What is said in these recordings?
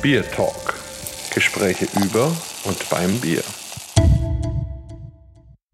Bier Talk. Gespräche über und beim Bier.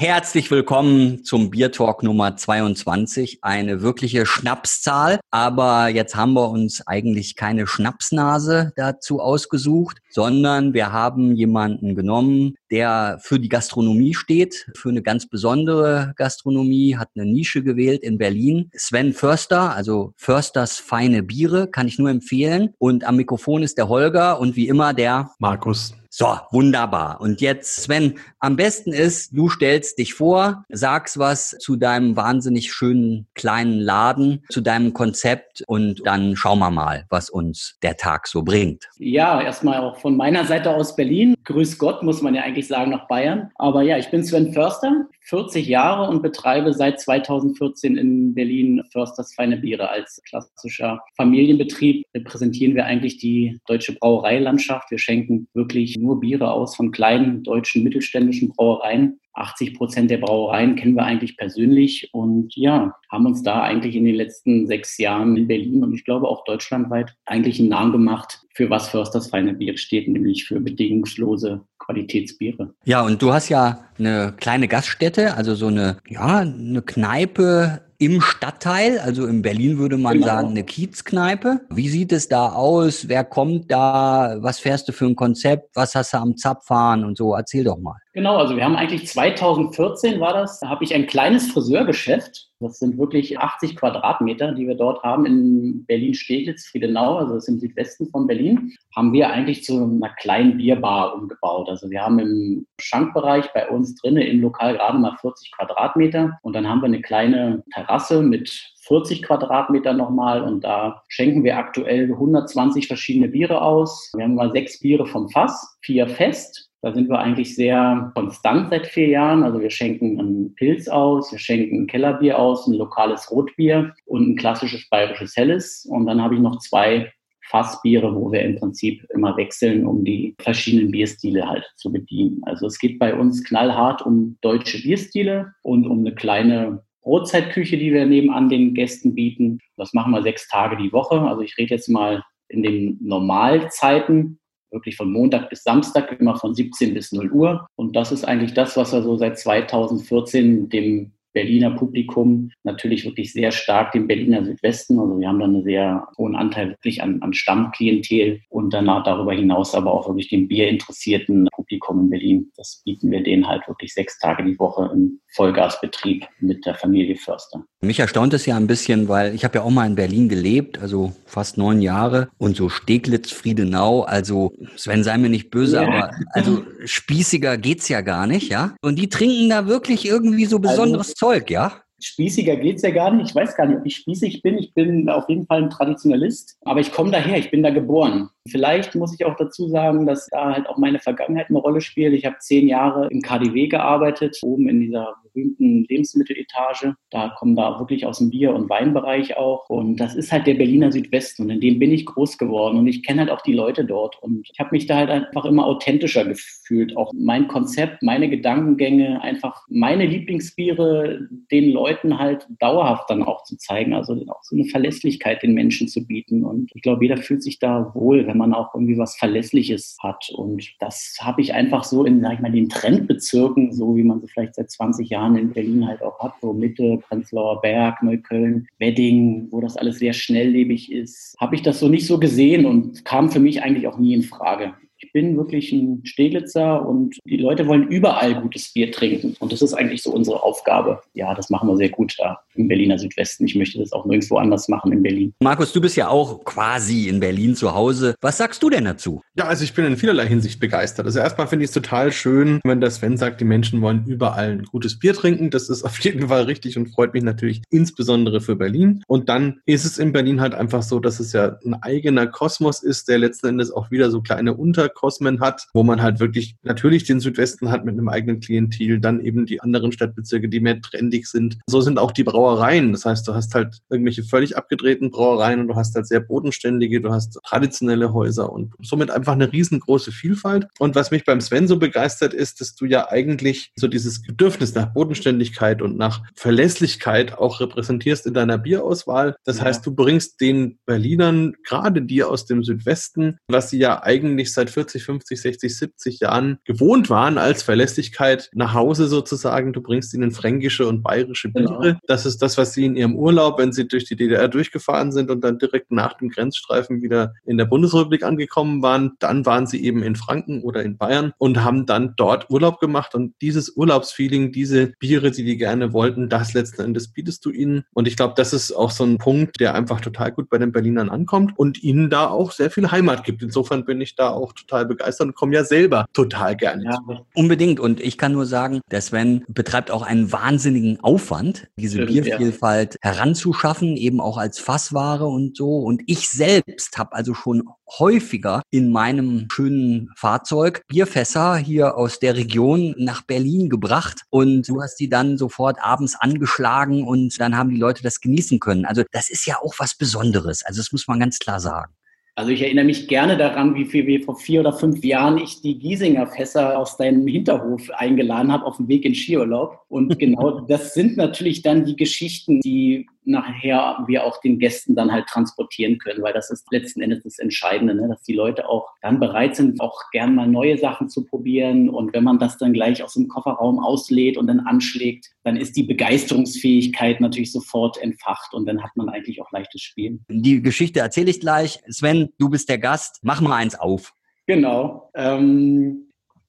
Herzlich willkommen zum Bier Talk Nummer 22. Eine wirkliche Schnapszahl. Aber jetzt haben wir uns eigentlich keine Schnapsnase dazu ausgesucht, sondern wir haben jemanden genommen, der für die Gastronomie steht, für eine ganz besondere Gastronomie, hat eine Nische gewählt in Berlin. Sven Förster, also Försters feine Biere, kann ich nur empfehlen. Und am Mikrofon ist der Holger und wie immer der Markus. So, wunderbar. Und jetzt, Sven, am besten ist, du stellst dich vor, sagst was zu deinem wahnsinnig schönen kleinen Laden, zu deinem Konzept und dann schauen wir mal, was uns der Tag so bringt. Ja, erstmal auch von meiner Seite aus Berlin. Grüß Gott, muss man ja eigentlich sagen, nach Bayern. Aber ja, ich bin Sven Förster, 40 Jahre und betreibe seit 2014 in Berlin Försters Feine Biere als klassischer Familienbetrieb. Repräsentieren wir eigentlich die deutsche Brauereilandschaft. Wir schenken wirklich nur Biere aus von kleinen deutschen mittelständischen Brauereien. 80 Prozent der Brauereien kennen wir eigentlich persönlich und ja, haben uns da eigentlich in den letzten sechs Jahren in Berlin und ich glaube auch deutschlandweit eigentlich einen Namen gemacht, für was Försters Feine Biere steht, nämlich für bedingungslose Qualitätsbiere. Ja, und du hast ja eine kleine Gaststätte, also so eine, ja, eine Kneipe im Stadtteil, also in Berlin würde man genau. sagen, eine Kiezkneipe. Wie sieht es da aus? Wer kommt da? Was fährst du für ein Konzept? Was hast du am Zapfahren und so? Erzähl doch mal. Genau, also wir haben eigentlich 2014 war das, da habe ich ein kleines Friseurgeschäft. Das sind wirklich 80 Quadratmeter, die wir dort haben in Berlin-Steglitz, Friedenau, also das ist im Südwesten von Berlin, haben wir eigentlich zu einer kleinen Bierbar umgebaut. Also wir haben im Schankbereich bei uns drinnen im Lokal gerade mal 40 Quadratmeter und dann haben wir eine kleine Terrasse mit 40 Quadratmeter nochmal und da schenken wir aktuell 120 verschiedene Biere aus. Wir haben mal sechs Biere vom Fass, vier fest da sind wir eigentlich sehr konstant seit vier Jahren. Also wir schenken einen Pilz aus, wir schenken ein Kellerbier aus, ein lokales Rotbier und ein klassisches bayerisches Helles. Und dann habe ich noch zwei Fassbiere, wo wir im Prinzip immer wechseln, um die verschiedenen Bierstile halt zu bedienen. Also es geht bei uns knallhart um deutsche Bierstile und um eine kleine Brotzeitküche, die wir nebenan den Gästen bieten. Das machen wir sechs Tage die Woche. Also ich rede jetzt mal in den Normalzeiten wirklich von Montag bis Samstag, immer von 17 bis 0 Uhr. Und das ist eigentlich das, was er so seit 2014 dem Berliner Publikum natürlich wirklich sehr stark dem Berliner Südwesten. Also wir haben da einen sehr hohen Anteil wirklich an, an Stammklientel und danach darüber hinaus aber auch wirklich dem bierinteressierten Publikum in Berlin. Das bieten wir denen halt wirklich sechs Tage die Woche im Vollgasbetrieb mit der Familie Förster. Mich erstaunt es ja ein bisschen, weil ich habe ja auch mal in Berlin gelebt, also fast neun Jahre und so Steglitz, Friedenau, also Sven, sei mir nicht böse, ja. aber also spießiger geht's ja gar nicht, ja? Und die trinken da wirklich irgendwie so besonderes also, Zeug, ja? Spießiger geht's ja gar nicht. Ich weiß gar nicht, ob ich spießig bin. Ich bin auf jeden Fall ein Traditionalist. Aber ich komme daher, ich bin da geboren. Vielleicht muss ich auch dazu sagen, dass da halt auch meine Vergangenheit eine Rolle spielt. Ich habe zehn Jahre im KDW gearbeitet, oben in dieser berühmten Lebensmitteletage. Da kommen da wirklich aus dem Bier- und Weinbereich auch. Und das ist halt der Berliner Südwesten. Und in dem bin ich groß geworden. Und ich kenne halt auch die Leute dort. Und ich habe mich da halt einfach immer authentischer gefühlt. Auch mein Konzept, meine Gedankengänge, einfach meine Lieblingsbiere den Leuten halt dauerhaft dann auch zu zeigen. Also auch so eine Verlässlichkeit den Menschen zu bieten. Und ich glaube, jeder fühlt sich da wohl, wenn man auch irgendwie was Verlässliches hat. Und das habe ich einfach so in, sag ich mal, den Trendbezirken, so wie man sie vielleicht seit 20 Jahren in Berlin halt auch hat, so Mitte, Prenzlauer Berg, Neukölln, Wedding, wo das alles sehr schnelllebig ist, habe ich das so nicht so gesehen und kam für mich eigentlich auch nie in Frage. Ich bin wirklich ein Steglitzer und die Leute wollen überall gutes Bier trinken. Und das ist eigentlich so unsere Aufgabe. Ja, das machen wir sehr gut da im Berliner Südwesten. Ich möchte das auch nirgendwo anders machen in Berlin. Markus, du bist ja auch quasi in Berlin zu Hause. Was sagst du denn dazu? Ja, also ich bin in vielerlei Hinsicht begeistert. Also erstmal finde ich es total schön, wenn der Sven sagt, die Menschen wollen überall ein gutes Bier trinken. Das ist auf jeden Fall richtig und freut mich natürlich insbesondere für Berlin. Und dann ist es in Berlin halt einfach so, dass es ja ein eigener Kosmos ist, der letzten Endes auch wieder so kleine Unter Unterkosmen hat, wo man halt wirklich natürlich den Südwesten hat mit einem eigenen Klientel, dann eben die anderen Stadtbezirke, die mehr trendig sind. So sind auch die Brauereien. Das heißt, du hast halt irgendwelche völlig abgedrehten Brauereien und du hast halt sehr bodenständige, du hast traditionelle Häuser und somit einfach eine riesengroße Vielfalt. Und was mich beim Sven so begeistert ist, dass du ja eigentlich so dieses Bedürfnis nach Bodenständigkeit und nach Verlässlichkeit auch repräsentierst in deiner Bierauswahl. Das ja. heißt, du bringst den Berlinern, gerade die aus dem Südwesten, was sie ja eigentlich seit 40, 50, 60, 70 Jahren gewohnt waren als Verlässlichkeit nach Hause sozusagen. Du bringst ihnen fränkische und bayerische genau. Biere. Genau. Das ist das, was sie in ihrem Urlaub, wenn sie durch die DDR durchgefahren sind und dann direkt nach dem Grenzstreifen wieder in der Bundesrepublik angekommen waren, dann waren sie eben in Franken oder in Bayern und haben dann dort Urlaub gemacht und dieses Urlaubsfeeling, diese Biere, die die gerne wollten, das letzten Endes bietest du ihnen. Und ich glaube, das ist auch so ein Punkt, der einfach total gut bei den Berlinern ankommt und ihnen da auch sehr viel Heimat gibt. Insofern bin ich da auch total begeistert und komme ja selber total gerne. Ja, unbedingt. Und ich kann nur sagen, der Sven betreibt auch einen wahnsinnigen Aufwand, diese Stimmt, Biervielfalt ja. heranzuschaffen, eben auch als Fassware und so. Und ich selbst habe also schon häufiger in meinem schönen Fahrzeug Bierfässer hier aus der Region nach Berlin gebracht und du hast die dann sofort abends angeschlagen und dann haben die Leute das genießen können. Also das ist ja auch was Besonderes. Also das muss man ganz klar sagen. Also ich erinnere mich gerne daran, wie viel wie vor vier oder fünf Jahren ich die Giesinger Fässer aus deinem Hinterhof eingeladen habe auf dem Weg in Skiurlaub. Und genau das sind natürlich dann die Geschichten, die nachher wir auch den Gästen dann halt transportieren können, weil das ist letzten Endes das Entscheidende, ne? dass die Leute auch dann bereit sind, auch gern mal neue Sachen zu probieren. Und wenn man das dann gleich aus dem Kofferraum auslädt und dann anschlägt, dann ist die Begeisterungsfähigkeit natürlich sofort entfacht und dann hat man eigentlich auch leichtes Spiel. Die Geschichte erzähle ich gleich. Sven, du bist der Gast. Mach mal eins auf. Genau. Ähm,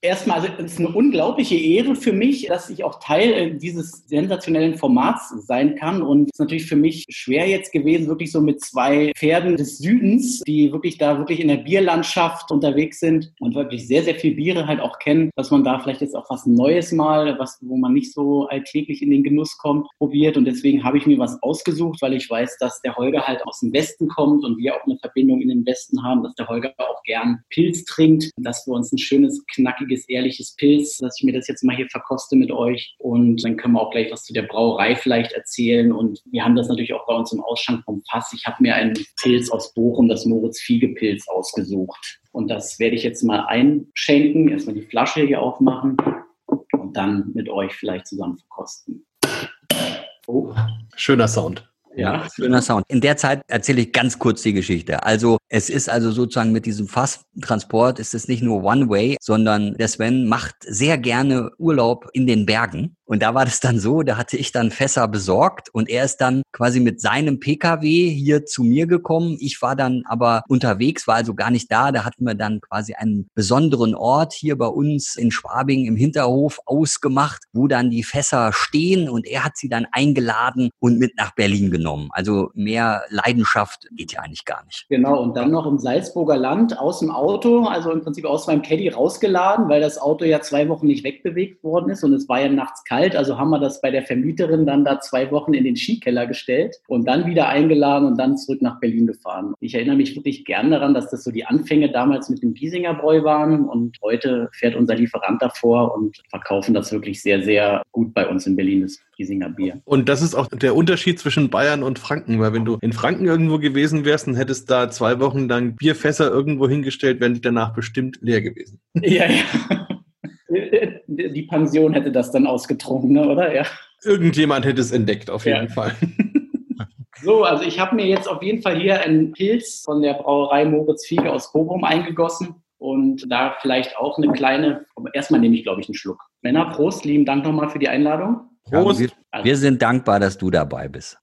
Erstmal, also es ist eine unglaubliche Ehre für mich, dass ich auch Teil äh, dieses sensationellen Formats sein kann. Und es ist natürlich für mich schwer jetzt gewesen, wirklich so mit zwei Pferden des Südens, die wirklich da wirklich in der Bierlandschaft unterwegs sind und wirklich sehr, sehr viel Biere halt auch kennen, dass man da vielleicht jetzt auch was Neues mal, was, wo man nicht so alltäglich in den Genuss kommt, probiert. Und deswegen habe ich mir was ausgesucht, weil ich weiß, dass der Holger halt aus dem Westen kommt und wir auch eine Verbindung in den Westen haben, dass der Holger auch gern Pilz trinkt, dass wir uns ein schönes, knackiges richtiges, ehrliches Pilz, dass ich mir das jetzt mal hier verkoste mit euch. Und dann können wir auch gleich was zu der Brauerei vielleicht erzählen. Und wir haben das natürlich auch bei uns im Ausschank vom Fass. Ich habe mir einen Pilz aus Bochum, das Moritz Fiege-Pilz, ausgesucht. Und das werde ich jetzt mal einschenken, erstmal die Flasche hier aufmachen und dann mit euch vielleicht zusammen verkosten. Oh. Schöner Sound. Ja, schöner Sound. In der Zeit erzähle ich ganz kurz die Geschichte. Also es ist also sozusagen mit diesem Fasstransport ist es nicht nur One-Way, sondern der Sven macht sehr gerne Urlaub in den Bergen. Und da war das dann so, da hatte ich dann Fässer besorgt und er ist dann quasi mit seinem Pkw hier zu mir gekommen. Ich war dann aber unterwegs, war also gar nicht da. Da hatten wir dann quasi einen besonderen Ort hier bei uns in Schwabing im Hinterhof ausgemacht, wo dann die Fässer stehen und er hat sie dann eingeladen und mit nach Berlin genommen. Also mehr Leidenschaft geht ja eigentlich gar nicht. Genau, und dann noch im Salzburger Land aus dem Auto, also im Prinzip aus meinem Caddy rausgeladen, weil das Auto ja zwei Wochen nicht wegbewegt worden ist und es war ja nachts kalt, also haben wir das bei der Vermieterin dann da zwei Wochen in den Skikeller gestellt und dann wieder eingeladen und dann zurück nach Berlin gefahren. Ich erinnere mich wirklich gern daran, dass das so die Anfänge damals mit dem Giesinger Bräu waren und heute fährt unser Lieferant davor und verkaufen das wirklich sehr, sehr gut bei uns in Berlin, das Giesinger Bier. Und das ist auch der Unterschied zwischen Bayern und Franken, weil wenn du in Franken irgendwo gewesen wärst und hättest da zwei Wochen lang Bierfässer irgendwo hingestellt, wären die danach bestimmt leer gewesen. Ja, ja die Pension hätte das dann ausgetrunken, ne, oder? Ja. Irgendjemand hätte es entdeckt, auf jeden ja. Fall. So, also ich habe mir jetzt auf jeden Fall hier einen Pilz von der Brauerei Moritz Fiege aus Bochum eingegossen und da vielleicht auch eine kleine, erstmal nehme ich glaube ich einen Schluck. Männer, Prost, lieben Dank nochmal für die Einladung. Prost. Ja, wir, wir, sind dankbar, dass du dabei bist.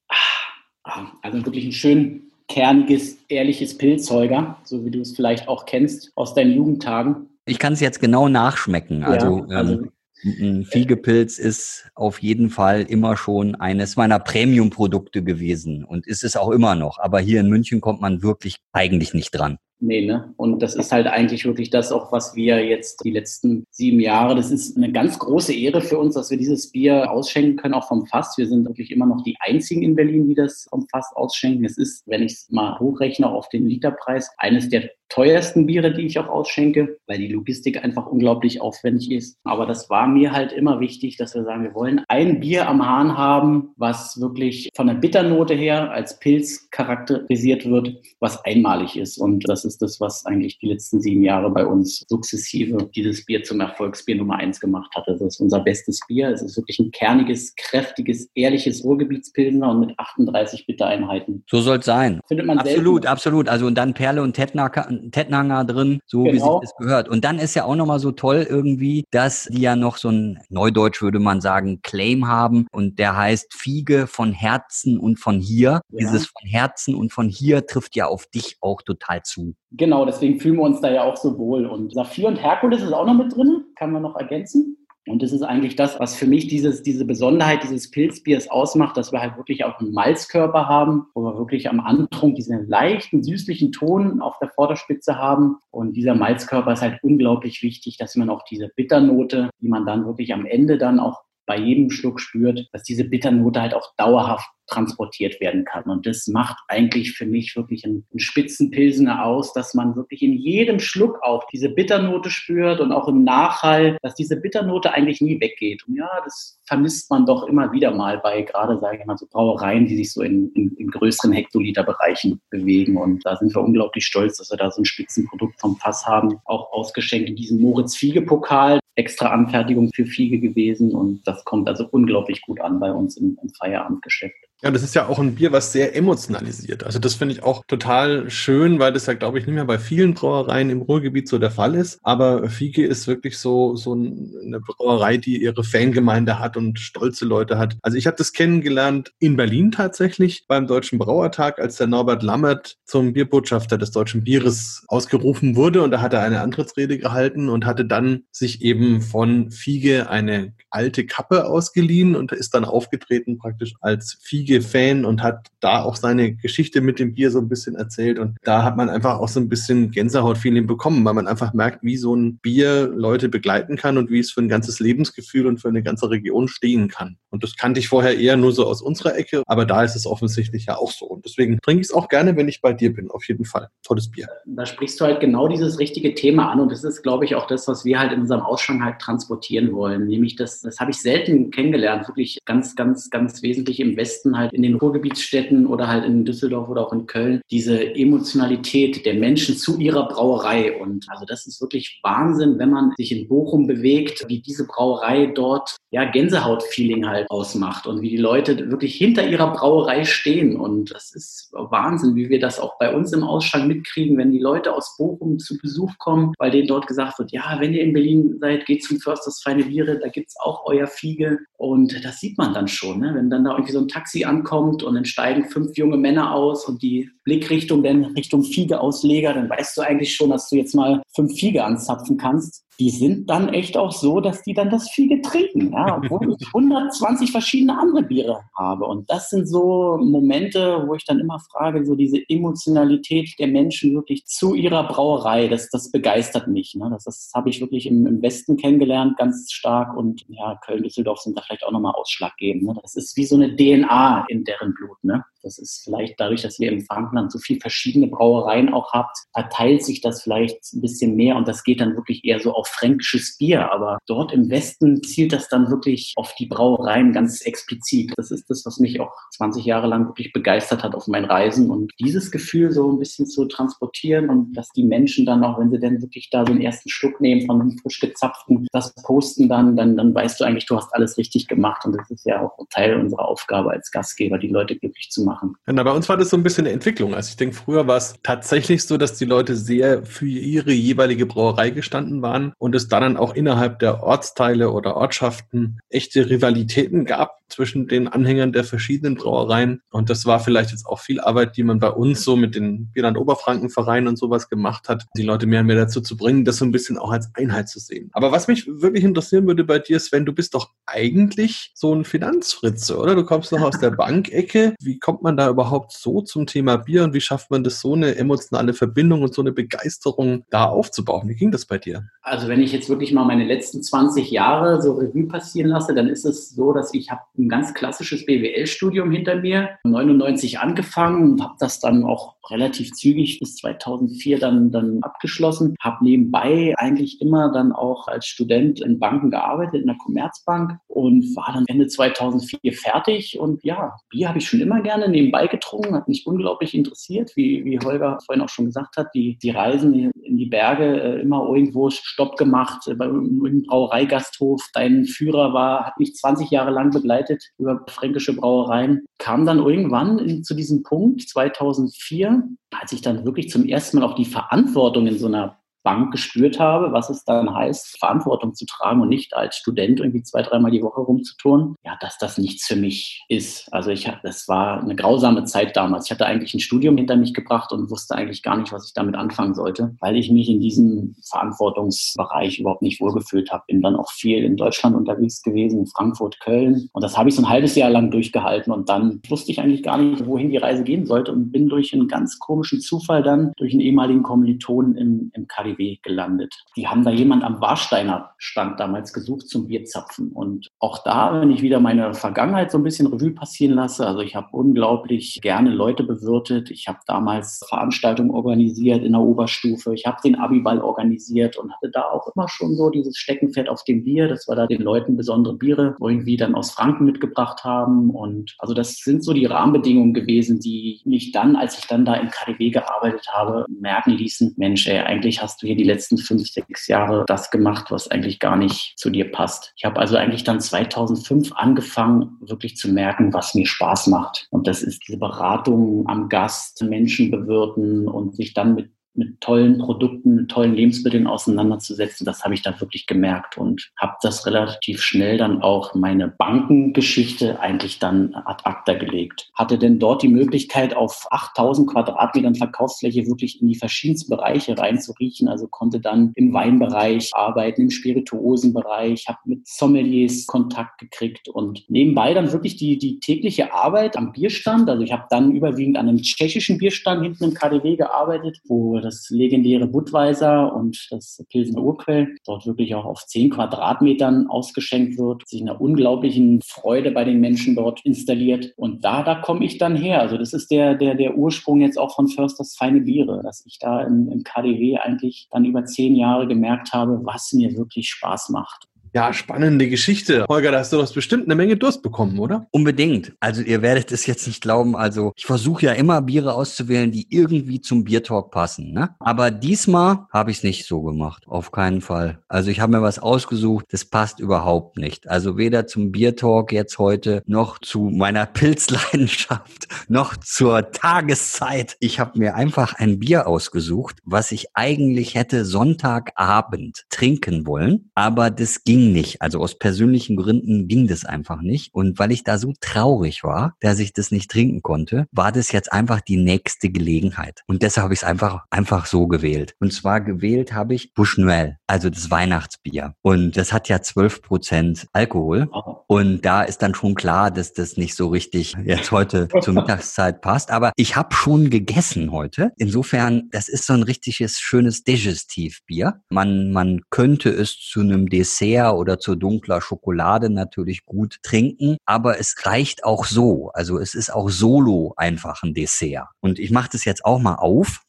Ah, also wirklich ein schön kerniges, ehrliches Pilz, Holger, so wie du es vielleicht auch kennst aus deinen Jugendtagen. Ich kann es jetzt genau nachschmecken. Also, ja, also ähm, ein Fiegepilz ist auf jeden Fall immer schon eines meiner Premium-Produkte gewesen und ist es auch immer noch. Aber hier in München kommt man wirklich eigentlich nicht dran. Nee, ne? Und das ist halt eigentlich wirklich das auch, was wir jetzt die letzten sieben Jahre, das ist eine ganz große Ehre für uns, dass wir dieses Bier ausschenken können, auch vom Fass. Wir sind wirklich immer noch die einzigen in Berlin, die das vom Fass ausschenken. Es ist, wenn ich es mal hochrechne auf den Literpreis, eines der teuersten Biere, die ich auch ausschenke, weil die Logistik einfach unglaublich aufwendig ist. Aber das war mir halt immer wichtig, dass wir sagen, wir wollen ein Bier am Hahn haben, was wirklich von der Bitternote her als Pilz charakterisiert wird, was einmalig ist. Und das ist das, was eigentlich die letzten sieben Jahre bei uns sukzessive dieses Bier zum Erfolgsbier Nummer eins gemacht hat. Das ist unser bestes Bier. Es ist wirklich ein kerniges, kräftiges, ehrliches Ruhrgebietspilsner und mit 38 Bittereinheiten. So soll es sein. Findet man absolut, selten. absolut. Also und dann Perle und Tettnanger drin, so genau. wie sich das gehört. Und dann ist ja auch nochmal so toll irgendwie, dass die ja noch so ein, Neudeutsch würde man sagen, Claim haben und der heißt Fiege von Herzen und von hier. Ja. Dieses von Herzen und von hier trifft ja auf dich auch total zu. Genau, deswegen fühlen wir uns da ja auch so wohl. Und Saphir und Herkules ist auch noch mit drin, kann man noch ergänzen. Und das ist eigentlich das, was für mich dieses, diese Besonderheit dieses Pilzbiers ausmacht, dass wir halt wirklich auch einen Malzkörper haben, wo wir wirklich am Antrunk diesen leichten, süßlichen Ton auf der Vorderspitze haben. Und dieser Malzkörper ist halt unglaublich wichtig, dass man auch diese Bitternote, die man dann wirklich am Ende dann auch bei jedem Schluck spürt, dass diese Bitternote halt auch dauerhaft transportiert werden kann. Und das macht eigentlich für mich wirklich einen, Spitzenpilsener aus, dass man wirklich in jedem Schluck auch diese Bitternote spürt und auch im Nachhall, dass diese Bitternote eigentlich nie weggeht. Und ja, das vermisst man doch immer wieder mal bei gerade, sage ich mal, so Brauereien, die sich so in, in, in größeren Hektoliterbereichen bewegen. Und da sind wir unglaublich stolz, dass wir da so ein Spitzenprodukt vom Fass haben, auch ausgeschenkt in diesem Moritz-Fiege-Pokal extra Anfertigung für Fiege gewesen und das kommt also unglaublich gut an bei uns im, im Feierabendgeschäft. Ja, das ist ja auch ein Bier, was sehr emotionalisiert. Also das finde ich auch total schön, weil das ja, glaube ich, nicht mehr bei vielen Brauereien im Ruhrgebiet so der Fall ist. Aber Fiege ist wirklich so, so eine Brauerei, die ihre Fangemeinde hat und stolze Leute hat. Also ich habe das kennengelernt in Berlin tatsächlich beim Deutschen Brauertag, als der Norbert Lammert zum Bierbotschafter des deutschen Bieres ausgerufen wurde. Und da hat er eine Antrittsrede gehalten und hatte dann sich eben von Fiege eine alte Kappe ausgeliehen und ist dann aufgetreten praktisch als Fiege Bier-Fan und hat da auch seine Geschichte mit dem Bier so ein bisschen erzählt. Und da hat man einfach auch so ein bisschen Gänsehaut-Feeling bekommen, weil man einfach merkt, wie so ein Bier Leute begleiten kann und wie es für ein ganzes Lebensgefühl und für eine ganze Region stehen kann. Und das kannte ich vorher eher nur so aus unserer Ecke, aber da ist es offensichtlich ja auch so. Und deswegen trinke ich es auch gerne, wenn ich bei dir bin, auf jeden Fall. Tolles Bier. Da sprichst du halt genau dieses richtige Thema an und das ist, glaube ich, auch das, was wir halt in unserem Ausschank halt transportieren wollen. Nämlich das, das habe ich selten kennengelernt, wirklich ganz, ganz, ganz wesentlich im Westen halt halt in den Ruhrgebietsstädten oder halt in Düsseldorf oder auch in Köln, diese Emotionalität der Menschen zu ihrer Brauerei. Und also das ist wirklich Wahnsinn, wenn man sich in Bochum bewegt, wie diese Brauerei dort ja Gänsehaut-Feeling halt ausmacht und wie die Leute wirklich hinter ihrer Brauerei stehen. Und das ist Wahnsinn, wie wir das auch bei uns im Ausschank mitkriegen, wenn die Leute aus Bochum zu Besuch kommen, weil denen dort gesagt wird, ja, wenn ihr in Berlin seid, geht zum Försters Feine Biere, da gibt's auch euer Fiege. Und das sieht man dann schon, ne? wenn dann da irgendwie so ein Taxi ankommt und dann steigen fünf junge Männer aus und die Blickrichtung dann Richtung Fiege-Ausleger, dann weißt du eigentlich schon, dass du jetzt mal fünf Fiege anzapfen kannst die sind dann echt auch so, dass die dann das Fiege trinken, ja, obwohl ich 120 verschiedene andere Biere habe. Und das sind so Momente, wo ich dann immer frage, so diese Emotionalität der Menschen wirklich zu ihrer Brauerei, das, das begeistert mich. Ne? Das, das habe ich wirklich im, im Westen kennengelernt, ganz stark. Und ja, Köln, Düsseldorf sind da vielleicht auch nochmal ausschlaggebend. Ne? Das ist wie so eine DNA in deren Blut. Ne? Das ist vielleicht dadurch, dass ihr im Frankenland so viele verschiedene Brauereien auch habt, verteilt sich das vielleicht ein bisschen mehr und das geht dann wirklich eher so auf fränkisches Bier. Aber dort im Westen zielt das dann wirklich auf die Brauereien ganz explizit. Das ist das, was mich auch 20 Jahre lang wirklich begeistert hat auf meinen Reisen und dieses Gefühl so ein bisschen zu transportieren und dass die Menschen dann auch, wenn sie dann wirklich da so einen ersten Schluck nehmen von einem frisch gezapften, das posten dann, dann, dann weißt du eigentlich, du hast alles richtig gemacht und das ist ja auch Teil unserer Aufgabe als Gastgeber, die Leute glücklich zu machen machen. Ja, bei uns war das so ein bisschen eine Entwicklung. Also ich denke, früher war es tatsächlich so, dass die Leute sehr für ihre jeweilige Brauerei gestanden waren und es dann auch innerhalb der Ortsteile oder Ortschaften echte Rivalitäten gab zwischen den Anhängern der verschiedenen Brauereien. Und das war vielleicht jetzt auch viel Arbeit, die man bei uns so mit den Bierland Oberfranken Vereinen und sowas gemacht hat, die Leute mehr und mehr dazu zu bringen, das so ein bisschen auch als Einheit zu sehen. Aber was mich wirklich interessieren würde bei dir, Sven, du bist doch eigentlich so ein Finanzfritze, oder? Du kommst noch aus der Bankecke. Wie kommt kommt man da überhaupt so zum Thema Bier und wie schafft man das, so eine emotionale Verbindung und so eine Begeisterung da aufzubauen? Wie ging das bei dir? Also wenn ich jetzt wirklich mal meine letzten 20 Jahre so Revue passieren lasse, dann ist es so, dass ich habe ein ganz klassisches BWL-Studium hinter mir, 99 angefangen, habe das dann auch relativ zügig bis 2004 dann, dann abgeschlossen, habe nebenbei eigentlich immer dann auch als Student in Banken gearbeitet, in der Commerzbank und war dann Ende 2004 fertig. Und ja, Bier habe ich schon immer gerne nebenbei getrunken, hat mich unglaublich interessiert, wie, wie Holger vorhin auch schon gesagt hat, die, die Reisen in die Berge äh, immer irgendwo Stopp gemacht, äh, bei einem Brauereigasthof, dein Führer war, hat mich 20 Jahre lang begleitet über fränkische Brauereien, kam dann irgendwann in, zu diesem Punkt 2004, als ich dann wirklich zum ersten Mal auch die Verantwortung in so einer Bank gespürt habe, was es dann heißt, Verantwortung zu tragen und nicht als Student irgendwie zwei, dreimal die Woche rumzutun, ja, dass das nichts für mich ist. Also ich das war eine grausame Zeit damals. Ich hatte eigentlich ein Studium hinter mich gebracht und wusste eigentlich gar nicht, was ich damit anfangen sollte, weil ich mich in diesem Verantwortungsbereich überhaupt nicht wohlgefühlt habe. Bin dann auch viel in Deutschland unterwegs gewesen, Frankfurt, Köln. Und das habe ich so ein halbes Jahr lang durchgehalten und dann wusste ich eigentlich gar nicht, wohin die Reise gehen sollte und bin durch einen ganz komischen Zufall dann durch einen ehemaligen Kommilitonen im, im KD KDW gelandet. Die haben da jemand am Warsteiner Stand damals gesucht zum Bierzapfen. Und auch da, wenn ich wieder meine Vergangenheit so ein bisschen Revue passieren lasse, also ich habe unglaublich gerne Leute bewirtet. Ich habe damals Veranstaltungen organisiert in der Oberstufe. Ich habe den Abiball organisiert und hatte da auch immer schon so dieses Steckenpferd auf dem Bier, dass wir da den Leuten besondere Biere irgendwie dann aus Franken mitgebracht haben. Und also das sind so die Rahmenbedingungen gewesen, die mich dann, als ich dann da im KDW gearbeitet habe, merken ließen, Mensch, ey, eigentlich hast du hier die letzten fünf, sechs Jahre das gemacht, was eigentlich gar nicht zu dir passt. Ich habe also eigentlich dann 2005 angefangen, wirklich zu merken, was mir Spaß macht. Und das ist diese Beratung am Gast, Menschen bewirten und sich dann mit mit tollen Produkten, mit tollen Lebensmitteln auseinanderzusetzen, das habe ich dann wirklich gemerkt und habe das relativ schnell dann auch meine Bankengeschichte eigentlich dann ad acta gelegt. Hatte denn dort die Möglichkeit, auf 8000 Quadratmetern Verkaufsfläche wirklich in die verschiedensten Bereiche reinzuriechen, also konnte dann im Weinbereich arbeiten, im Spirituosenbereich, habe mit Sommeliers Kontakt gekriegt und nebenbei dann wirklich die, die tägliche Arbeit am Bierstand, also ich habe dann überwiegend an einem tschechischen Bierstand hinten im KDW gearbeitet, wo das legendäre Budweiser und das Pilsener Urquell dort wirklich auch auf zehn Quadratmetern ausgeschenkt wird, sich einer unglaublichen Freude bei den Menschen dort installiert. Und da, da komme ich dann her. Also das ist der, der, der Ursprung jetzt auch von Försters Feine Biere, dass ich da im, im KDW eigentlich dann über zehn Jahre gemerkt habe, was mir wirklich Spaß macht. Ja, spannende Geschichte. Holger, da hast du doch bestimmt eine Menge Durst bekommen, oder? Unbedingt. Also ihr werdet es jetzt nicht glauben. Also ich versuche ja immer Biere auszuwählen, die irgendwie zum Biertalk passen. Ne? Aber diesmal habe ich es nicht so gemacht. Auf keinen Fall. Also ich habe mir was ausgesucht, das passt überhaupt nicht. Also weder zum Biertalk jetzt heute, noch zu meiner Pilzleidenschaft, noch zur Tageszeit. Ich habe mir einfach ein Bier ausgesucht, was ich eigentlich hätte Sonntagabend trinken wollen. Aber das ging ging nicht. Also aus persönlichen Gründen ging das einfach nicht. Und weil ich da so traurig war, dass ich das nicht trinken konnte, war das jetzt einfach die nächste Gelegenheit. Und deshalb habe ich es einfach, einfach so gewählt. Und zwar gewählt habe ich Bushnuel, also das Weihnachtsbier. Und das hat ja 12 Prozent Alkohol. Und da ist dann schon klar, dass das nicht so richtig jetzt heute zur Mittagszeit passt. Aber ich habe schon gegessen heute. Insofern, das ist so ein richtiges schönes Digestivbier. Man, man könnte es zu einem Dessert oder zu dunkler Schokolade natürlich gut trinken, aber es reicht auch so. Also es ist auch solo einfach ein Dessert. Und ich mache das jetzt auch mal auf.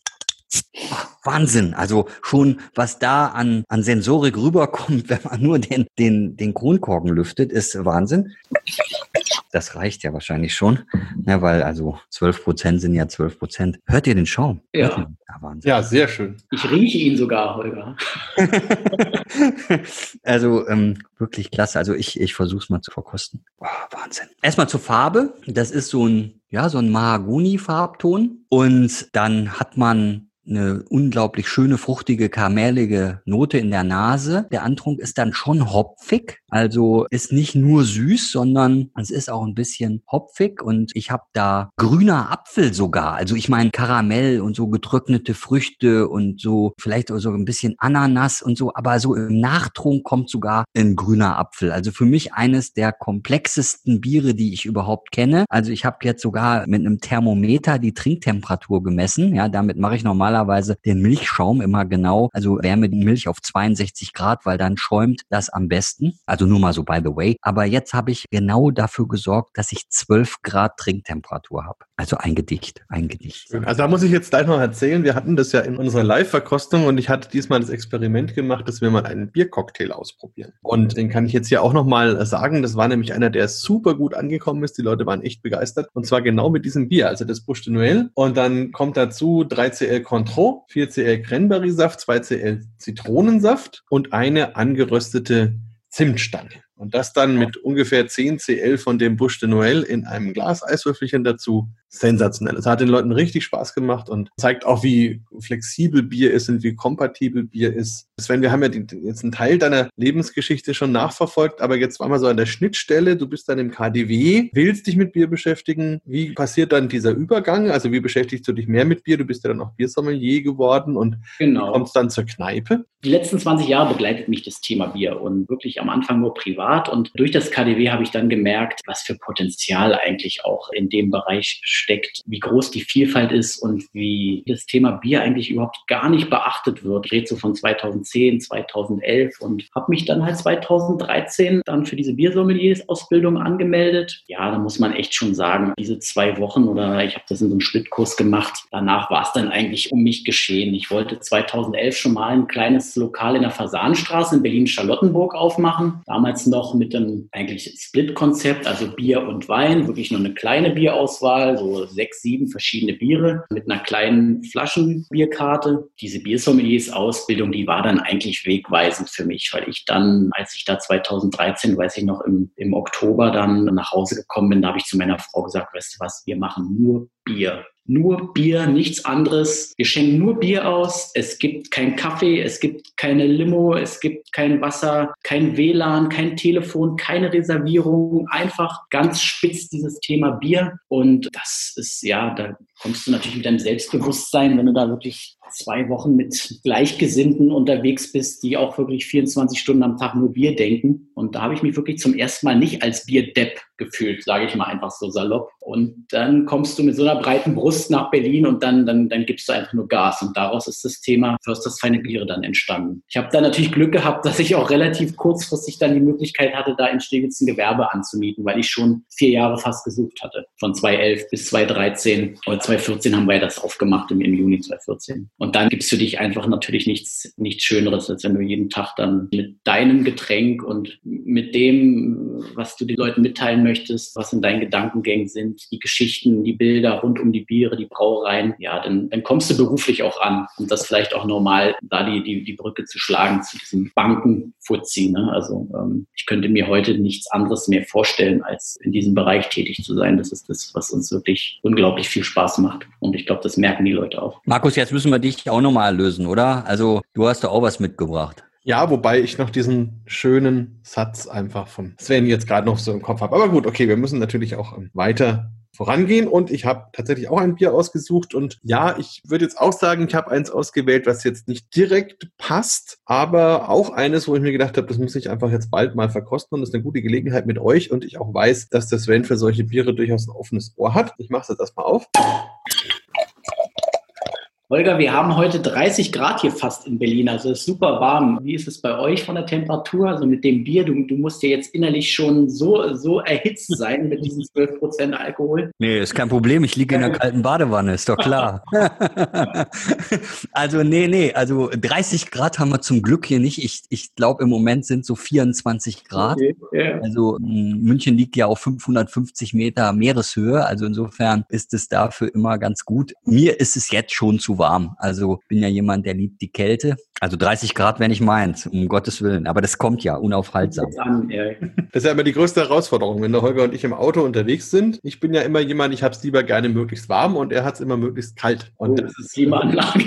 Wahnsinn. Also schon, was da an, an Sensorik rüberkommt, wenn man nur den, den, den Kronkorken lüftet, ist Wahnsinn. Das reicht ja wahrscheinlich schon, ja, weil also 12 Prozent sind ja 12 Prozent. Hört ihr den Schaum? Ja. Ja, Wahnsinn. ja, sehr schön. Ich rieche ihn sogar, Holger. also ähm, wirklich klasse. Also ich, ich versuche es mal zu verkosten. Oh, Wahnsinn. Erstmal zur Farbe. Das ist so ein, ja, so ein Mahagoni-Farbton. Und dann hat man eine unglaublich schöne, fruchtige, karamellige Note in der Nase. Der Antrunk ist dann schon hopfig, Also ist nicht nur süß, sondern es ist auch ein bisschen hopfig und ich habe da grüner Apfel sogar. Also ich meine Karamell und so getrocknete Früchte und so vielleicht auch so ein bisschen Ananas und so, aber so im Nachtrunk kommt sogar ein grüner Apfel. Also für mich eines der komplexesten Biere, die ich überhaupt kenne. Also ich habe jetzt sogar mit einem Thermometer die Trinktemperatur gemessen. Ja, damit mache ich normalerweise den Milchschaum immer genau. Also wärme die Milch auf 62 Grad, weil dann schäumt das am besten. Also nur mal so by the way. Aber jetzt habe ich genau dafür gesorgt, dass ich 12 Grad Trinktemperatur habe. Also ein Gedicht, ein Gedicht. Also da muss ich jetzt gleich noch erzählen. Wir hatten das ja in unserer Live-Verkostung und ich hatte diesmal das Experiment gemacht, dass wir mal einen Biercocktail ausprobieren. Und den kann ich jetzt hier auch nochmal sagen. Das war nämlich einer, der super gut angekommen ist. Die Leute waren echt begeistert. Und zwar genau mit diesem Bier, also das Bouche de Noël. Und dann kommt dazu 3cl Contro, 4cl Cranberry-Saft, 2cl Zitronensaft und eine angeröstete Zimtstange. Und das dann mit ungefähr 10 cl von dem Bouche de Noël in einem Glas Eiswürfelchen dazu sensationell. Es hat den Leuten richtig Spaß gemacht und zeigt auch, wie flexibel Bier ist und wie kompatibel Bier ist. Sven, wir haben ja die, jetzt einen Teil deiner Lebensgeschichte schon nachverfolgt, aber jetzt waren wir so an der Schnittstelle. Du bist dann im KDW, willst dich mit Bier beschäftigen. Wie passiert dann dieser Übergang? Also wie beschäftigst du dich mehr mit Bier? Du bist ja dann auch Biersommelier geworden und genau. kommst dann zur Kneipe. Die letzten 20 Jahre begleitet mich das Thema Bier und wirklich am Anfang nur privat und durch das KDW habe ich dann gemerkt, was für Potenzial eigentlich auch in dem Bereich steckt, wie groß die Vielfalt ist und wie das Thema Bier eigentlich überhaupt gar nicht beachtet wird. Ich rede so von 2010, 2011 und habe mich dann halt 2013 dann für diese Biersommeliers-Ausbildung angemeldet. Ja, da muss man echt schon sagen, diese zwei Wochen oder ich habe das in so einem Schlittkurs gemacht. Danach war es dann eigentlich um mich geschehen. Ich wollte 2011 schon mal ein kleines Lokal in der Fasanstraße in Berlin-Charlottenburg aufmachen. Damals noch mit einem eigentlich Split-Konzept, also Bier und Wein, wirklich nur eine kleine Bierauswahl, so sechs, sieben verschiedene Biere mit einer kleinen Flaschenbierkarte. Diese Biersommeliers-Ausbildung, die war dann eigentlich wegweisend für mich, weil ich dann, als ich da 2013, weiß ich noch, im, im Oktober dann nach Hause gekommen bin, da habe ich zu meiner Frau gesagt, weißt du was, wir machen nur Bier nur Bier, nichts anderes. Wir schenken nur Bier aus. Es gibt kein Kaffee, es gibt keine Limo, es gibt kein Wasser, kein WLAN, kein Telefon, keine Reservierung. Einfach ganz spitz dieses Thema Bier. Und das ist, ja, da kommst du natürlich mit deinem Selbstbewusstsein, wenn du da wirklich zwei Wochen mit Gleichgesinnten unterwegs bist, die auch wirklich 24 Stunden am Tag nur Bier denken. Und da habe ich mich wirklich zum ersten Mal nicht als Bierdepp gefühlt, sage ich mal einfach so salopp. Und dann kommst du mit so einer breiten Brust nach Berlin und dann, dann, dann gibst du einfach nur Gas. Und daraus ist das Thema Försters Feine Biere dann entstanden. Ich habe da natürlich Glück gehabt, dass ich auch relativ kurzfristig dann die Möglichkeit hatte, da in Steglitz ein Gewerbe anzumieten, weil ich schon vier Jahre fast gesucht hatte. Von 2011 bis 2013 oder 2014 haben wir ja das aufgemacht im, im Juni 2014. Und dann gibt es für dich einfach natürlich nichts, nichts Schöneres, als wenn du jeden Tag dann mit deinem Getränk und mit dem, was du den Leuten mitteilen möchtest, was in deinen Gedankengängen sind, die Geschichten, die Bilder rund um die Biere, die Brauereien, ja, dann, dann kommst du beruflich auch an. Und das vielleicht auch normal, da die, die, die Brücke zu schlagen zu diesem Bankenfuzzi. Ne? Also ähm, ich könnte mir heute nichts anderes mehr vorstellen, als in diesem Bereich tätig zu sein. Das ist das, was uns wirklich unglaublich viel Spaß macht. Und ich glaube, das merken die Leute auch. Markus, jetzt müssen wir dich dich auch nochmal lösen, oder? Also du hast da auch was mitgebracht. Ja, wobei ich noch diesen schönen Satz einfach von Sven jetzt gerade noch so im Kopf habe. Aber gut, okay, wir müssen natürlich auch ähm, weiter vorangehen und ich habe tatsächlich auch ein Bier ausgesucht und ja, ich würde jetzt auch sagen, ich habe eins ausgewählt, was jetzt nicht direkt passt, aber auch eines, wo ich mir gedacht habe, das muss ich einfach jetzt bald mal verkosten und das ist eine gute Gelegenheit mit euch und ich auch weiß, dass der Sven für solche Biere durchaus ein offenes Ohr hat. Ich mache es jetzt erstmal auf. Holger, wir haben heute 30 Grad hier fast in Berlin, also es ist super warm. Wie ist es bei euch von der Temperatur? Also mit dem Bier, du, du musst ja jetzt innerlich schon so, so erhitzt sein mit diesen 12 Prozent Alkohol. Nee, ist kein Problem. Ich liege in der kalten Badewanne, ist doch klar. also nee, nee, also 30 Grad haben wir zum Glück hier nicht. Ich, ich glaube, im Moment sind so 24 Grad. Okay, yeah. Also München liegt ja auf 550 Meter Meereshöhe, also insofern ist es dafür immer ganz gut. Mir ist es jetzt schon zu warm warm. Also bin ja jemand, der liebt die Kälte. Also 30 Grad wäre nicht meins, um Gottes Willen. Aber das kommt ja unaufhaltsam. Das ist ja immer die größte Herausforderung, wenn der Holger und ich im Auto unterwegs sind. Ich bin ja immer jemand, ich habe es lieber gerne möglichst warm und er hat es immer möglichst kalt. Und oh, das ist Klimaanlage.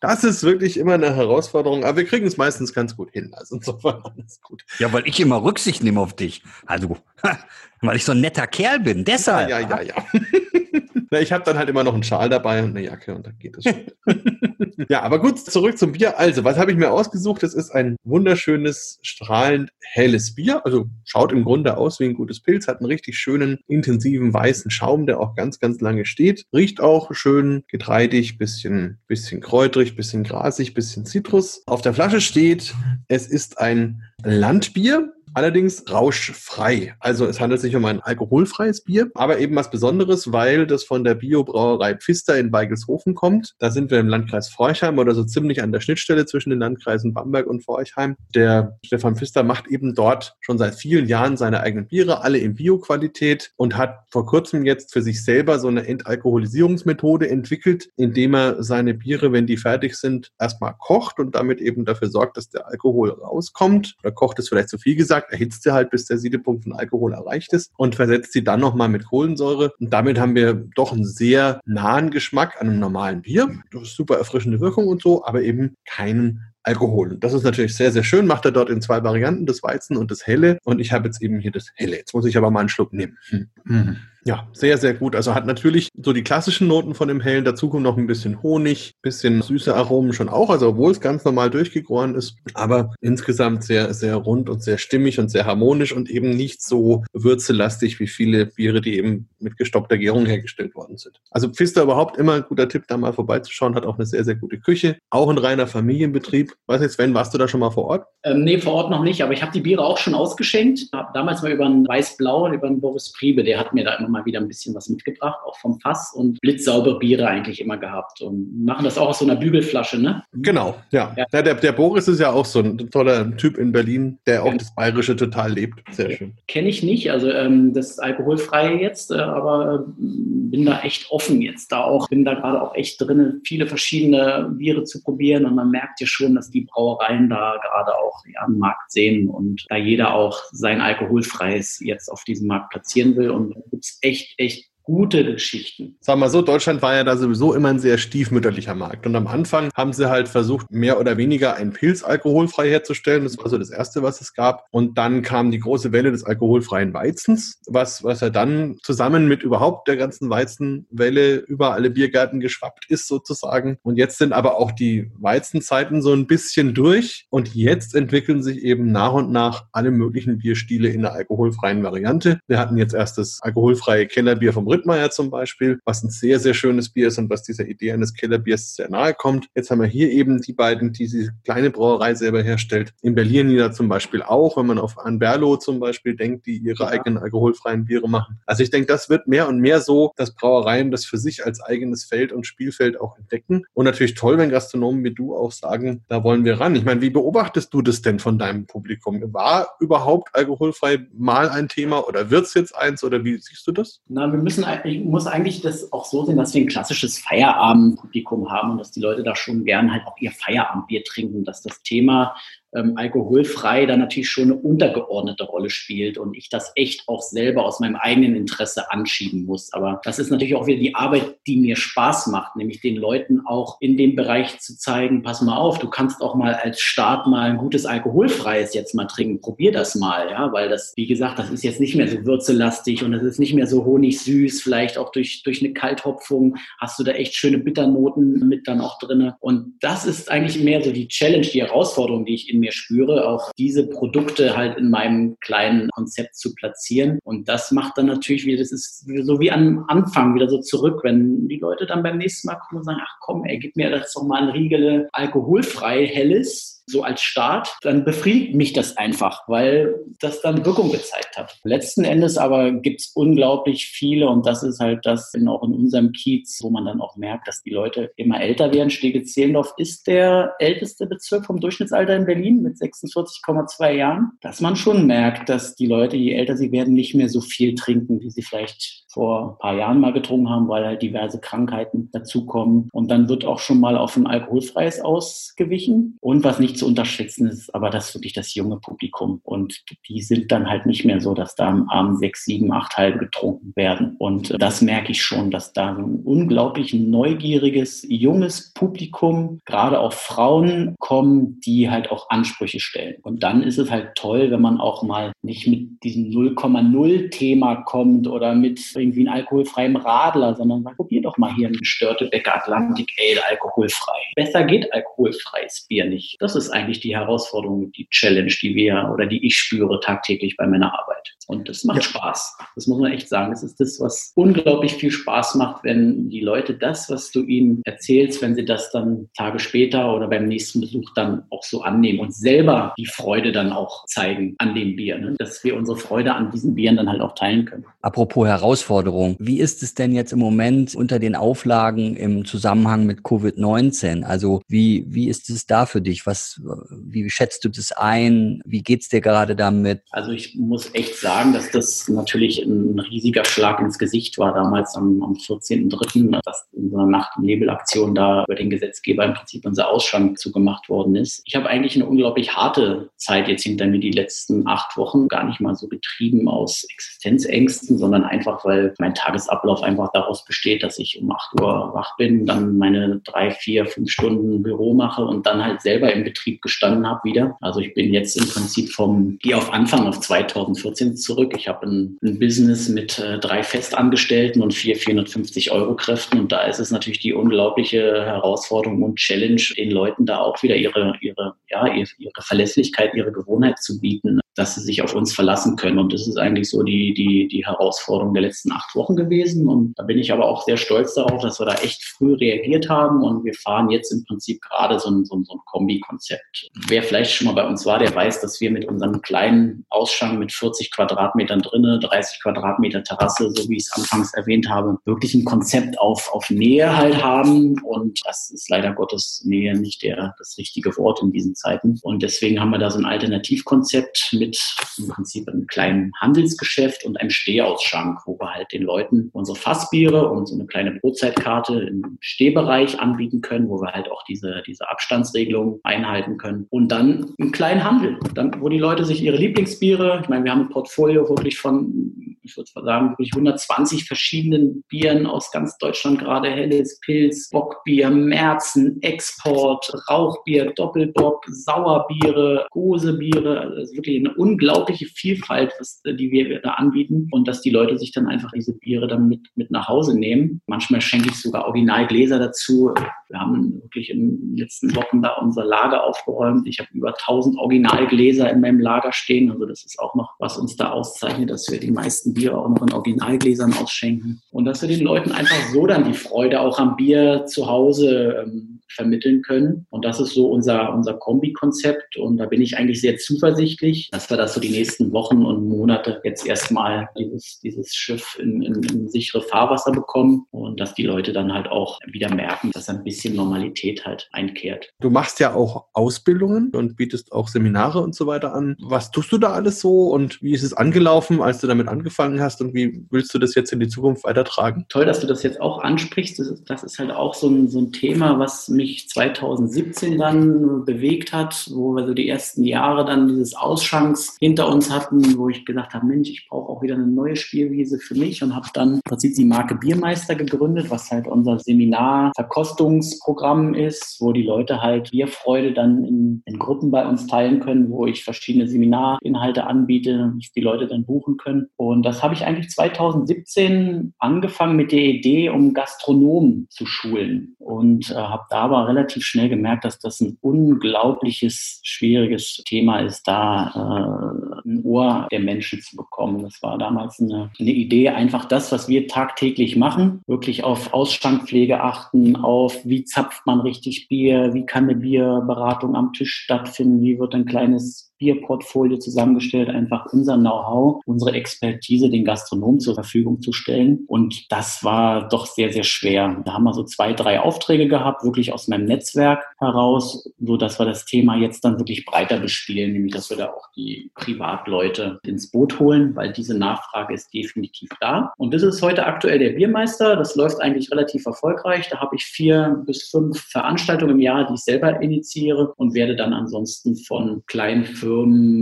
Das ist wirklich immer eine Herausforderung, aber wir kriegen es meistens ganz gut hin. Also insofern alles gut. Ja, weil ich immer Rücksicht nehme auf dich. Also, weil ich so ein netter Kerl bin. Deshalb. Ja, ja, ja. ja. Na, ich habe dann halt immer noch einen Schal dabei und eine Jacke und dann geht es schon. Ja, aber gut, zurück zum Bier. Also, was habe ich mir ausgesucht? Das ist ein wunderschönes, strahlend helles Bier. Also schaut im Grunde aus wie ein gutes Pilz, hat einen richtig schönen, intensiven weißen Schaum, der auch ganz, ganz lange steht. Riecht auch schön getreidig, bisschen, bisschen kräutrig, bisschen grasig, bisschen Zitrus. Auf der Flasche steht, es ist ein Landbier allerdings rauschfrei. Also es handelt sich um ein alkoholfreies Bier, aber eben was Besonderes, weil das von der Biobrauerei Pfister in Beigelshofen kommt. Da sind wir im Landkreis Forchheim oder so ziemlich an der Schnittstelle zwischen den Landkreisen Bamberg und Forchheim. Der Stefan Pfister macht eben dort schon seit vielen Jahren seine eigenen Biere, alle in Bioqualität und hat vor kurzem jetzt für sich selber so eine Entalkoholisierungsmethode entwickelt, indem er seine Biere, wenn die fertig sind, erstmal kocht und damit eben dafür sorgt, dass der Alkohol rauskommt. Oder kocht ist vielleicht zu viel gesagt gesagt, erhitzt sie halt, bis der Siedepunkt von Alkohol erreicht ist und versetzt sie dann nochmal mit Kohlensäure. Und damit haben wir doch einen sehr nahen Geschmack an einem normalen Bier. Super erfrischende Wirkung und so, aber eben keinen Alkohol. Und das ist natürlich sehr, sehr schön. Macht er dort in zwei Varianten, das Weizen und das Helle. Und ich habe jetzt eben hier das Helle. Jetzt muss ich aber mal einen Schluck nehmen. Hm. Ja, sehr, sehr gut. Also hat natürlich so die klassischen Noten von dem Hellen. Dazu kommt noch ein bisschen Honig, bisschen süße Aromen schon auch. Also obwohl es ganz normal durchgegoren ist. Aber insgesamt sehr, sehr rund und sehr stimmig und sehr harmonisch und eben nicht so würzelastig wie viele Biere, die eben mit gestoppter Gärung hergestellt worden sind. Also Pfister überhaupt immer ein guter Tipp, da mal vorbeizuschauen. Hat auch eine sehr, sehr gute Küche. Auch ein reiner Familienbetrieb. Weiß nicht, Sven, warst du da schon mal vor Ort? Ähm, nee, vor Ort noch nicht. Aber ich habe die Biere auch schon ausgeschenkt. Hab damals mal über einen Weiß-Blau, über einen Boris Priebe. Der hat mir da immer mal wieder ein bisschen was mitgebracht, auch vom Fass und blitzsaubere Biere eigentlich immer gehabt und machen das auch aus so einer Bügelflasche, ne? Genau, ja. ja. ja der, der, Boris ist ja auch so ein toller Typ in Berlin, der auch ja. das Bayerische total lebt. Sehr schön. Kenne ich nicht, also ähm, das alkoholfreie jetzt, äh, aber äh, bin da echt offen jetzt da auch, bin da gerade auch echt drin, viele verschiedene Biere zu probieren und man merkt ja schon, dass die Brauereien da gerade auch am Markt sehen und da jeder auch sein alkoholfreies jetzt auf diesem Markt platzieren will und gibt es echt echt gute Geschichten. Sag mal so, Deutschland war ja da sowieso immer ein sehr stiefmütterlicher Markt. Und am Anfang haben sie halt versucht, mehr oder weniger einen Pilz alkoholfrei herzustellen. Das war so das Erste, was es gab. Und dann kam die große Welle des alkoholfreien Weizens, was, was ja dann zusammen mit überhaupt der ganzen Weizenwelle über alle Biergärten geschwappt ist sozusagen. Und jetzt sind aber auch die Weizenzeiten so ein bisschen durch. Und jetzt entwickeln sich eben nach und nach alle möglichen Bierstile in der alkoholfreien Variante. Wir hatten jetzt erst das alkoholfreie Kellerbier vom Ritt Rittmeier zum Beispiel, was ein sehr, sehr schönes Bier ist und was dieser Idee eines Kellerbiers sehr nahe kommt. Jetzt haben wir hier eben die beiden, die diese kleine Brauerei selber herstellt. In Berlin nieder zum Beispiel auch, wenn man auf Anberlo zum Beispiel denkt, die ihre ja. eigenen alkoholfreien Biere machen. Also ich denke, das wird mehr und mehr so, dass Brauereien das für sich als eigenes Feld und Spielfeld auch entdecken. Und natürlich toll, wenn Gastronomen wie du auch sagen, da wollen wir ran. Ich meine, wie beobachtest du das denn von deinem Publikum? War überhaupt alkoholfrei mal ein Thema oder wird es jetzt eins oder wie siehst du das? Na, wir müssen ich muss eigentlich das auch so sehen, dass wir ein klassisches Feierabendpublikum haben und dass die Leute da schon gern halt auch ihr Feierabendbier trinken, dass das Thema ähm, alkoholfrei da natürlich schon eine untergeordnete Rolle spielt und ich das echt auch selber aus meinem eigenen Interesse anschieben muss. Aber das ist natürlich auch wieder die Arbeit, die mir Spaß macht, nämlich den Leuten auch in dem Bereich zu zeigen, pass mal auf, du kannst auch mal als Start mal ein gutes alkoholfreies jetzt mal trinken, probier das mal, ja, weil das, wie gesagt, das ist jetzt nicht mehr so würzelastig und es ist nicht mehr so honigsüß, vielleicht auch durch, durch eine Kalthopfung. Hast du da echt schöne Bitternoten mit dann auch drinne? Und das ist eigentlich mehr so die Challenge, die Herausforderung, die ich in mir spüre, auch diese Produkte halt in meinem kleinen Konzept zu platzieren. Und das macht dann natürlich wieder, das ist so wie am Anfang wieder so zurück, wenn die Leute dann beim nächsten Mal kommen und sagen, ach komm, ey, gib mir das doch mal ein Riegele alkoholfrei, helles so als Start, dann befriedigt mich das einfach, weil das dann Wirkung gezeigt hat. Letzten Endes aber gibt es unglaublich viele und das ist halt das in, auch in unserem Kiez, wo man dann auch merkt, dass die Leute immer älter werden. Stege-Zehlendorf ist der älteste Bezirk vom Durchschnittsalter in Berlin. Berlin mit 46,2 Jahren, dass man schon merkt, dass die Leute, je älter sie werden, nicht mehr so viel trinken, wie sie vielleicht vor ein paar Jahren mal getrunken haben, weil halt diverse Krankheiten dazukommen. Und dann wird auch schon mal auf ein alkoholfreies ausgewichen. Und was nicht zu unterschätzen ist, aber das wirklich das junge Publikum. Und die sind dann halt nicht mehr so, dass da am Abend sechs, sieben, acht halbe getrunken werden. Und das merke ich schon, dass da ein unglaublich neugieriges, junges Publikum, gerade auch Frauen kommen, die halt auch Ansprüche stellen. Und dann ist es halt toll, wenn man auch mal nicht mit diesem 0,0 Thema kommt oder mit irgendwie einen alkoholfreien Radler, sondern sagt, probier doch mal hier einen Störtebecker Atlantic Ale alkoholfrei. Besser geht alkoholfreies Bier nicht. Das ist eigentlich die Herausforderung, die Challenge, die wir oder die ich spüre tagtäglich bei meiner Arbeit. Und das macht ja. Spaß. Das muss man echt sagen. Das ist das, was unglaublich viel Spaß macht, wenn die Leute das, was du ihnen erzählst, wenn sie das dann Tage später oder beim nächsten Besuch dann auch so annehmen und selber die Freude dann auch zeigen an dem Bier. Ne? Dass wir unsere Freude an diesen Bieren dann halt auch teilen können. Apropos Herausforderung. Wie ist es denn jetzt im Moment unter den Auflagen im Zusammenhang mit Covid-19? Also wie, wie ist es da für dich? Was, wie schätzt du das ein? Wie geht es dir gerade damit? Also ich muss echt sagen, dass das natürlich ein riesiger Schlag ins Gesicht war damals am, am 14.03., dass in so einer Nacht- und Nebelaktion da über den Gesetzgeber im Prinzip unser Ausschank zugemacht worden ist. Ich habe eigentlich eine unglaublich harte Zeit jetzt hinter mir, die letzten acht Wochen, gar nicht mal so getrieben aus Existenzängsten, sondern einfach, weil mein Tagesablauf einfach daraus besteht, dass ich um 8 Uhr wach bin, dann meine drei, vier, fünf Stunden Büro mache und dann halt selber im Betrieb gestanden habe wieder. Also ich bin jetzt im Prinzip vom, gehe auf Anfang auf 2014 zurück. Ich habe ein, ein Business mit äh, drei Festangestellten und vier 450 Euro Kräften und da ist es natürlich die unglaubliche Herausforderung und Challenge, den Leuten da auch wieder ihre, ihre, ja, ihre Verlässlichkeit, ihre Gewohnheit zu bieten dass sie sich auf uns verlassen können. Und das ist eigentlich so die, die, die Herausforderung der letzten acht Wochen gewesen. Und da bin ich aber auch sehr stolz darauf, dass wir da echt früh reagiert haben. Und wir fahren jetzt im Prinzip gerade so ein, so ein, so ein Kombi-Konzept. Wer vielleicht schon mal bei uns war, der weiß, dass wir mit unserem kleinen Ausschank mit 40 Quadratmetern drinnen, 30 Quadratmeter Terrasse, so wie ich es anfangs erwähnt habe, wirklich ein Konzept auf, auf Nähe halt haben. Und das ist leider Gottes Nähe nicht der, das richtige Wort in diesen Zeiten. Und deswegen haben wir da so ein Alternativkonzept mit im Prinzip einem kleinen Handelsgeschäft und einem Stehausschank, wo wir halt den Leuten unsere Fassbiere und so eine kleine Brotzeitkarte im Stehbereich anbieten können, wo wir halt auch diese, diese Abstandsregelung einhalten können. Und dann einen kleinen Handel, dann, wo die Leute sich ihre Lieblingsbiere, ich meine, wir haben ein Portfolio wirklich von, ich würde sagen, wirklich 120 verschiedenen Bieren aus ganz Deutschland, gerade Helles, Pilz, Bockbier, Merzen, Export, Rauchbier, Doppelbock, Sauerbiere, Gosebiere, also wirklich eine unglaubliche Vielfalt, was, äh, die wir da anbieten und dass die Leute sich dann einfach diese Biere dann mit, mit nach Hause nehmen. Manchmal schenke ich sogar Originalgläser dazu. Wir haben wirklich in den letzten Wochen da unser Lager aufgeräumt. Ich habe über 1000 Originalgläser in meinem Lager stehen. Also das ist auch noch, was uns da auszeichnet, dass wir die meisten Biere auch noch in Originalgläsern ausschenken. Und dass wir den Leuten einfach so dann die Freude auch am Bier zu Hause ähm, vermitteln können. Und das ist so unser, unser Kombi-Konzept. Und da bin ich eigentlich sehr zuversichtlich, dass wir das so die nächsten Wochen und Monate jetzt erstmal dieses, dieses Schiff in, in, in sichere Fahrwasser bekommen und dass die Leute dann halt auch wieder merken, dass ein bisschen Normalität halt einkehrt. Du machst ja auch Ausbildungen und bietest auch Seminare und so weiter an. Was tust du da alles so und wie ist es angelaufen, als du damit angefangen hast und wie willst du das jetzt in die Zukunft weitertragen? Toll, dass du das jetzt auch ansprichst. Das ist, das ist halt auch so ein, so ein Thema, was mich 2017 dann bewegt hat, wo wir so die ersten Jahre dann dieses Ausschanks hinter uns hatten, wo ich gesagt habe, Mensch, ich brauche auch wieder eine neue Spielwiese für mich und habe dann im Prinzip die Marke Biermeister gegründet, was halt unser Seminar-Verkostungsprogramm ist, wo die Leute halt Bierfreude dann in, in Gruppen bei uns teilen können, wo ich verschiedene Seminarinhalte anbiete, die Leute dann buchen können. Und das habe ich eigentlich 2017 angefangen mit der Idee, um Gastronomen zu schulen und äh, habe da aber relativ schnell gemerkt, dass das ein unglaubliches, schwieriges Thema ist, da äh, ein Ohr der Menschen zu bekommen. Das war damals eine, eine Idee, einfach das, was wir tagtäglich machen, wirklich auf Ausschankpflege achten, auf wie zapft man richtig Bier, wie kann eine Bierberatung am Tisch stattfinden, wie wird ein kleines Bierportfolio zusammengestellt, einfach unser Know-how, unsere Expertise den Gastronomen zur Verfügung zu stellen. Und das war doch sehr, sehr schwer. Da haben wir so zwei, drei Aufträge gehabt, wirklich aus meinem Netzwerk heraus, so dass wir das Thema jetzt dann wirklich breiter bespielen, nämlich dass wir da auch die Privatleute ins Boot holen, weil diese Nachfrage ist definitiv da. Und das ist heute aktuell der Biermeister. Das läuft eigentlich relativ erfolgreich. Da habe ich vier bis fünf Veranstaltungen im Jahr, die ich selber initiiere und werde dann ansonsten von kleinen Firmen,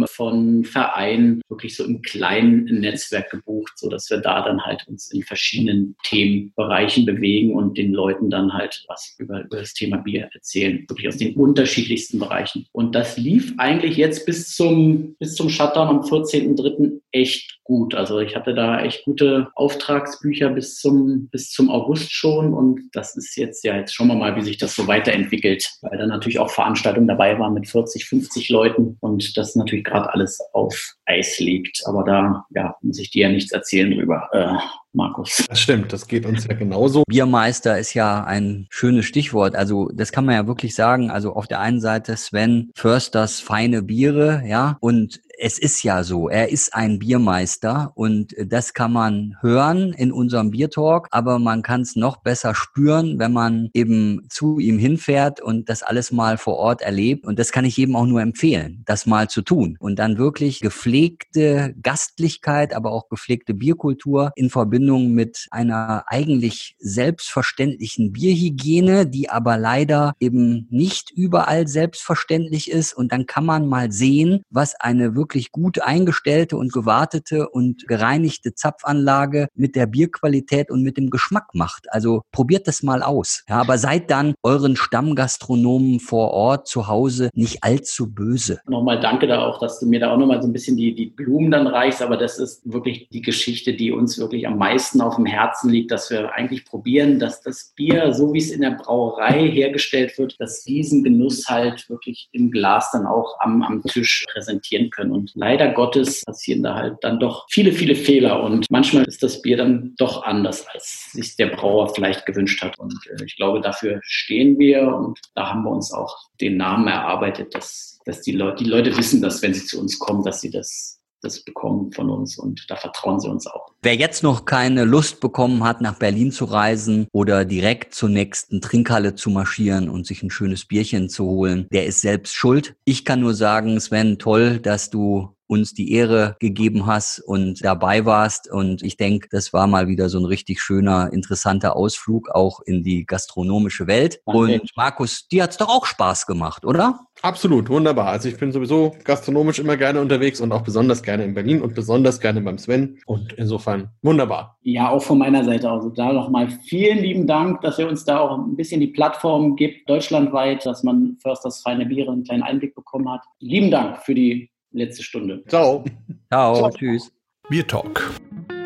von Vereinen wirklich so im kleinen Netzwerk gebucht, so dass wir da dann halt uns in verschiedenen Themenbereichen bewegen und den Leuten dann halt was über, über das Thema Bier erzählen, wirklich aus den unterschiedlichsten Bereichen. Und das lief eigentlich jetzt bis zum, bis zum Shutdown am 14.03. echt gut. Also ich hatte da echt gute Auftragsbücher bis zum, bis zum August schon und das ist jetzt ja, jetzt schauen wir mal, wie sich das so weiterentwickelt, weil da natürlich auch Veranstaltungen dabei waren mit 40, 50 Leuten und das natürlich gerade alles auf Eis liegt. Aber da ja, muss ich dir ja nichts erzählen drüber. Äh, Markus. Das stimmt, das geht uns ja genauso. Biermeister ist ja ein schönes Stichwort. Also das kann man ja wirklich sagen. Also auf der einen Seite Sven Försters feine Biere, ja, und es ist ja so, er ist ein Biermeister und das kann man hören in unserem Biertalk, aber man kann es noch besser spüren, wenn man eben zu ihm hinfährt und das alles mal vor Ort erlebt. Und das kann ich jedem auch nur empfehlen, das mal zu tun und dann wirklich gepflegte Gastlichkeit, aber auch gepflegte Bierkultur in Verbindung mit einer eigentlich selbstverständlichen Bierhygiene, die aber leider eben nicht überall selbstverständlich ist. Und dann kann man mal sehen, was eine wirklich wirklich gut eingestellte und gewartete und gereinigte Zapfanlage mit der Bierqualität und mit dem Geschmack macht. Also probiert das mal aus. Ja, aber seid dann euren Stammgastronomen vor Ort zu Hause nicht allzu böse. Nochmal danke da auch, dass du mir da auch nochmal so ein bisschen die, die Blumen dann reichst. Aber das ist wirklich die Geschichte, die uns wirklich am meisten auf dem Herzen liegt, dass wir eigentlich probieren, dass das Bier, so wie es in der Brauerei hergestellt wird, dass diesen Genuss halt wirklich im Glas dann auch am, am Tisch präsentieren können. Und leider Gottes passieren da halt dann doch viele, viele Fehler. Und manchmal ist das Bier dann doch anders, als sich der Brauer vielleicht gewünscht hat. Und äh, ich glaube, dafür stehen wir. Und da haben wir uns auch den Namen erarbeitet, dass, dass die, Leute, die Leute wissen, dass wenn sie zu uns kommen, dass sie das das bekommen von uns und da vertrauen sie uns auch. Wer jetzt noch keine Lust bekommen hat, nach Berlin zu reisen oder direkt zur nächsten Trinkhalle zu marschieren und sich ein schönes Bierchen zu holen, der ist selbst schuld. Ich kann nur sagen, Sven, toll, dass du uns die Ehre gegeben hast und dabei warst. Und ich denke, das war mal wieder so ein richtig schöner, interessanter Ausflug auch in die gastronomische Welt. Und Markus, dir hat's doch auch Spaß gemacht, oder? Absolut, wunderbar. Also ich bin sowieso gastronomisch immer gerne unterwegs und auch besonders gerne in Berlin und besonders gerne beim Sven. Und insofern wunderbar. Ja, auch von meiner Seite aus. Also da nochmal vielen lieben Dank, dass ihr uns da auch ein bisschen die Plattform gibt, deutschlandweit, dass man Försters feine Biere einen kleinen Einblick bekommen hat. Lieben Dank für die letzte Stunde. Ciao. Ciao. Ciao. Tschüss. Bier Talk,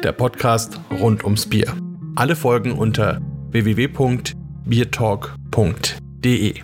der Podcast rund ums Bier. Alle Folgen unter www.biertalk.de.